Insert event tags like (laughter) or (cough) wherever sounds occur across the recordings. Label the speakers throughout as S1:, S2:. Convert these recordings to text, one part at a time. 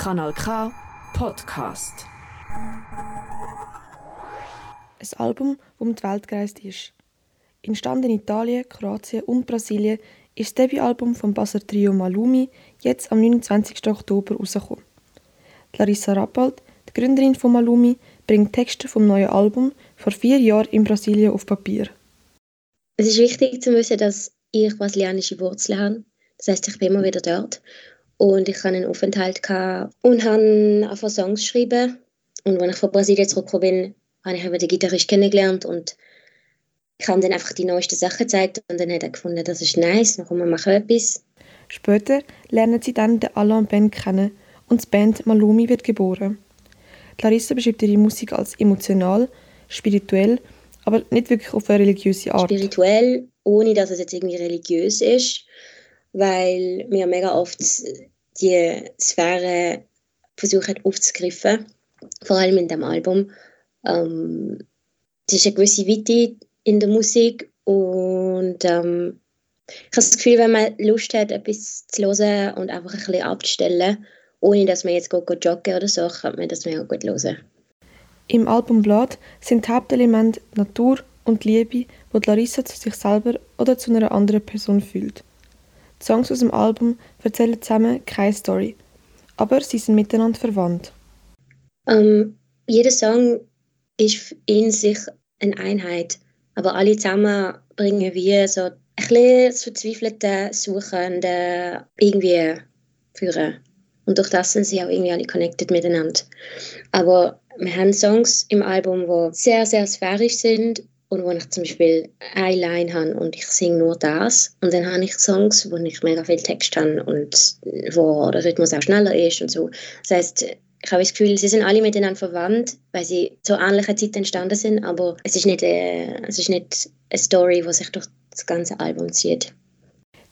S1: Kanal K Podcast.
S2: Ein Album, das um die Welt gereist ist. Entstanden in Italien, Kroatien und Brasilien ist das Debütalbum vom Basler Trio Malumi jetzt am 29. Oktober rausgekommen. Larissa Rappold, die Gründerin von Malumi, bringt Texte vom neuen Album vor vier Jahren in Brasilien auf Papier.
S3: Es ist wichtig zu wissen, dass ich brasilianische Wurzeln habe. Das heißt, ich bin immer wieder dort. Und ich hatte einen Aufenthalt und habe einfach Songs geschrieben. Und als ich von Brasilien zurückgekommen bin, habe ich eben den Gitarrist kennengelernt und ich habe dann einfach die neuesten Sachen gezeigt und dann hat er gefunden, das ist nice, dann wir machen etwas.
S2: Später lernen sie dann den Alain Ben kennen und die Band Malumi wird geboren. Larissa beschreibt ihre Musik als emotional, spirituell, aber nicht wirklich auf eine religiöse Art.
S3: Spirituell, ohne dass es jetzt irgendwie religiös ist, weil wir mega oft die Sphäre versuchen aufzugreifen, vor allem in dem Album. Ähm, es ist eine gewisse Weite in der Musik und ähm, ich habe das Gefühl, wenn man Lust hat, etwas zu hören und einfach ein bisschen abzustellen, ohne dass man jetzt geht, joggen oder so, kann man das mega gut hören.
S2: Im Album Blood sind die Hauptelemente Natur und Liebe, die Larissa zu sich selber oder zu einer anderen Person fühlt. Die Songs aus dem Album erzählen zusammen keine Story, aber sie sind miteinander verwandt.
S3: Um, jeder Song ist in sich eine Einheit, aber alle zusammen bringen wir so ein bisschen das verzweifelte, suchende irgendwie führen. Und durch das sind sie auch irgendwie alle connected miteinander. Aber wir haben Songs im Album, die sehr, sehr sphärisch sind und wo ich zum Beispiel eine Line habe und ich singe nur das. Und dann habe ich Songs, wo ich mega viel Text habe und wo der Rhythmus auch schneller ist und so. Das heißt, ich habe das Gefühl, sie sind alle miteinander verwandt, weil sie zu ähnlicher Zeit entstanden sind, aber es ist nicht, äh, es ist nicht eine Story, die sich durch das ganze Album zieht.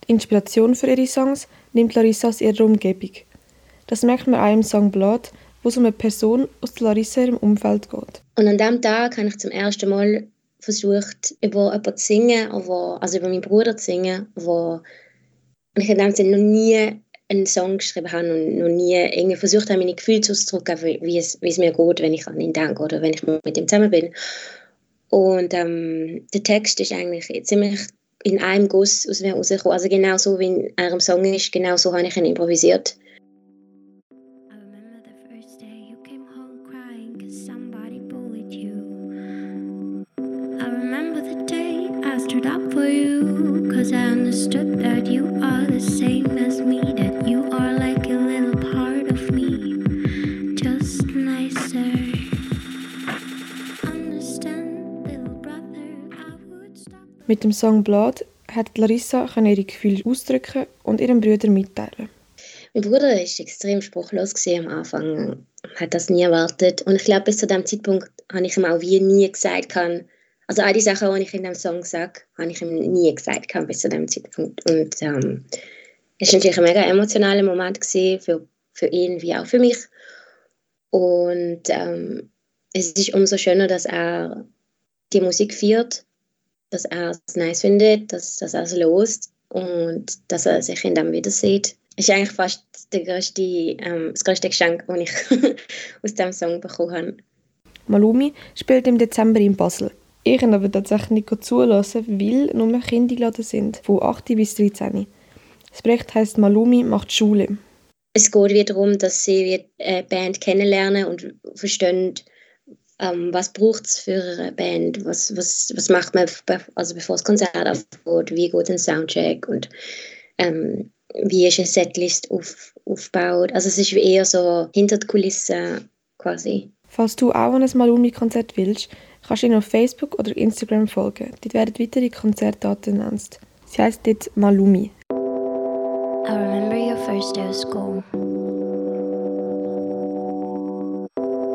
S2: Die Inspiration für ihre Songs nimmt Larissa aus ihrer Umgebung. Das merkt man auch im Song Blood, wo es um eine Person aus Larissa ihrem Umfeld geht.
S3: Und an diesem Tag habe ich zum ersten Mal versucht, über jemanden zu singen, wo, also über meinen Bruder zu singen, wo und ich Sinne noch nie einen Song geschrieben habe und noch nie irgendwie versucht habe, meine Gefühle auszudrücken, wie es, wie es mir geht, wenn ich an ihn denke oder wenn ich mit ihm zusammen bin. Und ähm, der Text ist eigentlich ziemlich in einem Guss aus mir rausgekommen. Also genau so, wie in einem Song ist, genau so habe ich ihn improvisiert. Cause I understood that you are the same as me, that you are like a little part of me, just nicer. Understand, little brother, I would stop. Mit dem Song Blood hat Larissa ihre Gefühle ausdrücken und ihrem Bruder mitteilen. Mein Bruder war extrem spruchlos am Anfang, hat das nie erwartet. Und ich glaube, bis zu dem Zeitpunkt habe ich ihm auch wie nie gesagt, kann, also all die Sachen, die ich in dem Song sage, habe ich ihm nie gesagt bis zu dem Zeitpunkt. Und ähm, es war natürlich ein mega emotionaler Moment für, für ihn wie auch für mich. Und ähm, es ist umso schöner, dass er die Musik führt, dass er es nice findet, dass, dass er es lost und dass er sich in dem wieder sieht. Ist eigentlich fast der größte, ähm, das größte Geschenk, das ich (laughs) aus diesem Song bekommen habe.
S2: Malumi spielt im Dezember in Basel. Ich kann aber tatsächlich nicht zulassen, weil nur Kinder geladen sind, von 8 bis 13. Das Projekt heisst Malumi macht Schule.
S3: Es geht wieder darum, dass sie eine Band kennenlernen und verstehen, ähm, was braucht es für eine Band, was, was, was macht man, also bevor das Konzert aufgeht, wie geht ein Soundcheck und ähm, wie ist eine Setlist auf, aufgebaut. Also es ist eher so hinter die Kulissen quasi.
S2: Falls du auch an ein Malumi-Konzert willst, kannst du ihnen auf Facebook oder Instagram folgen. Dort werden weitere Konzertdaten genannt. Sie heisst dort Malumi. I remember your first day of school.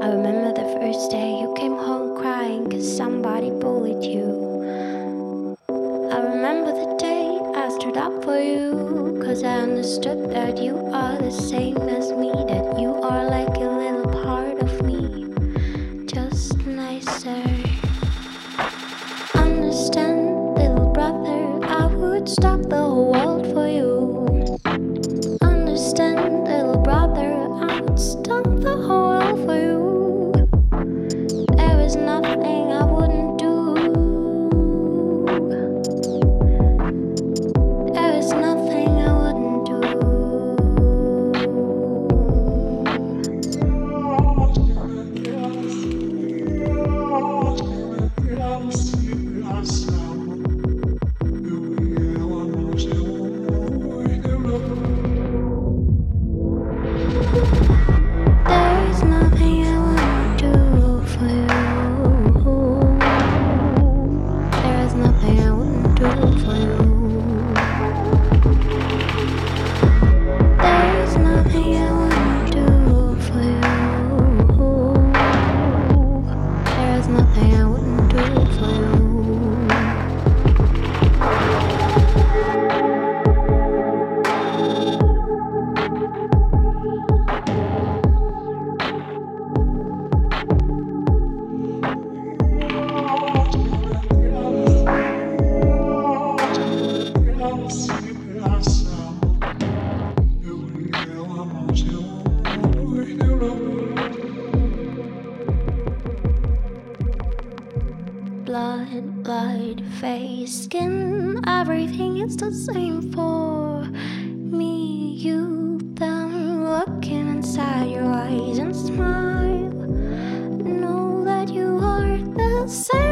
S2: I remember the first day you came home crying cause somebody bullied you. I remember the day I stood up for you cause I understood that you are the same as me, that you are like a blood,
S4: blood, face, skin, everything is the same for me, you, them. Looking inside your eyes and smile. Know that you are the same.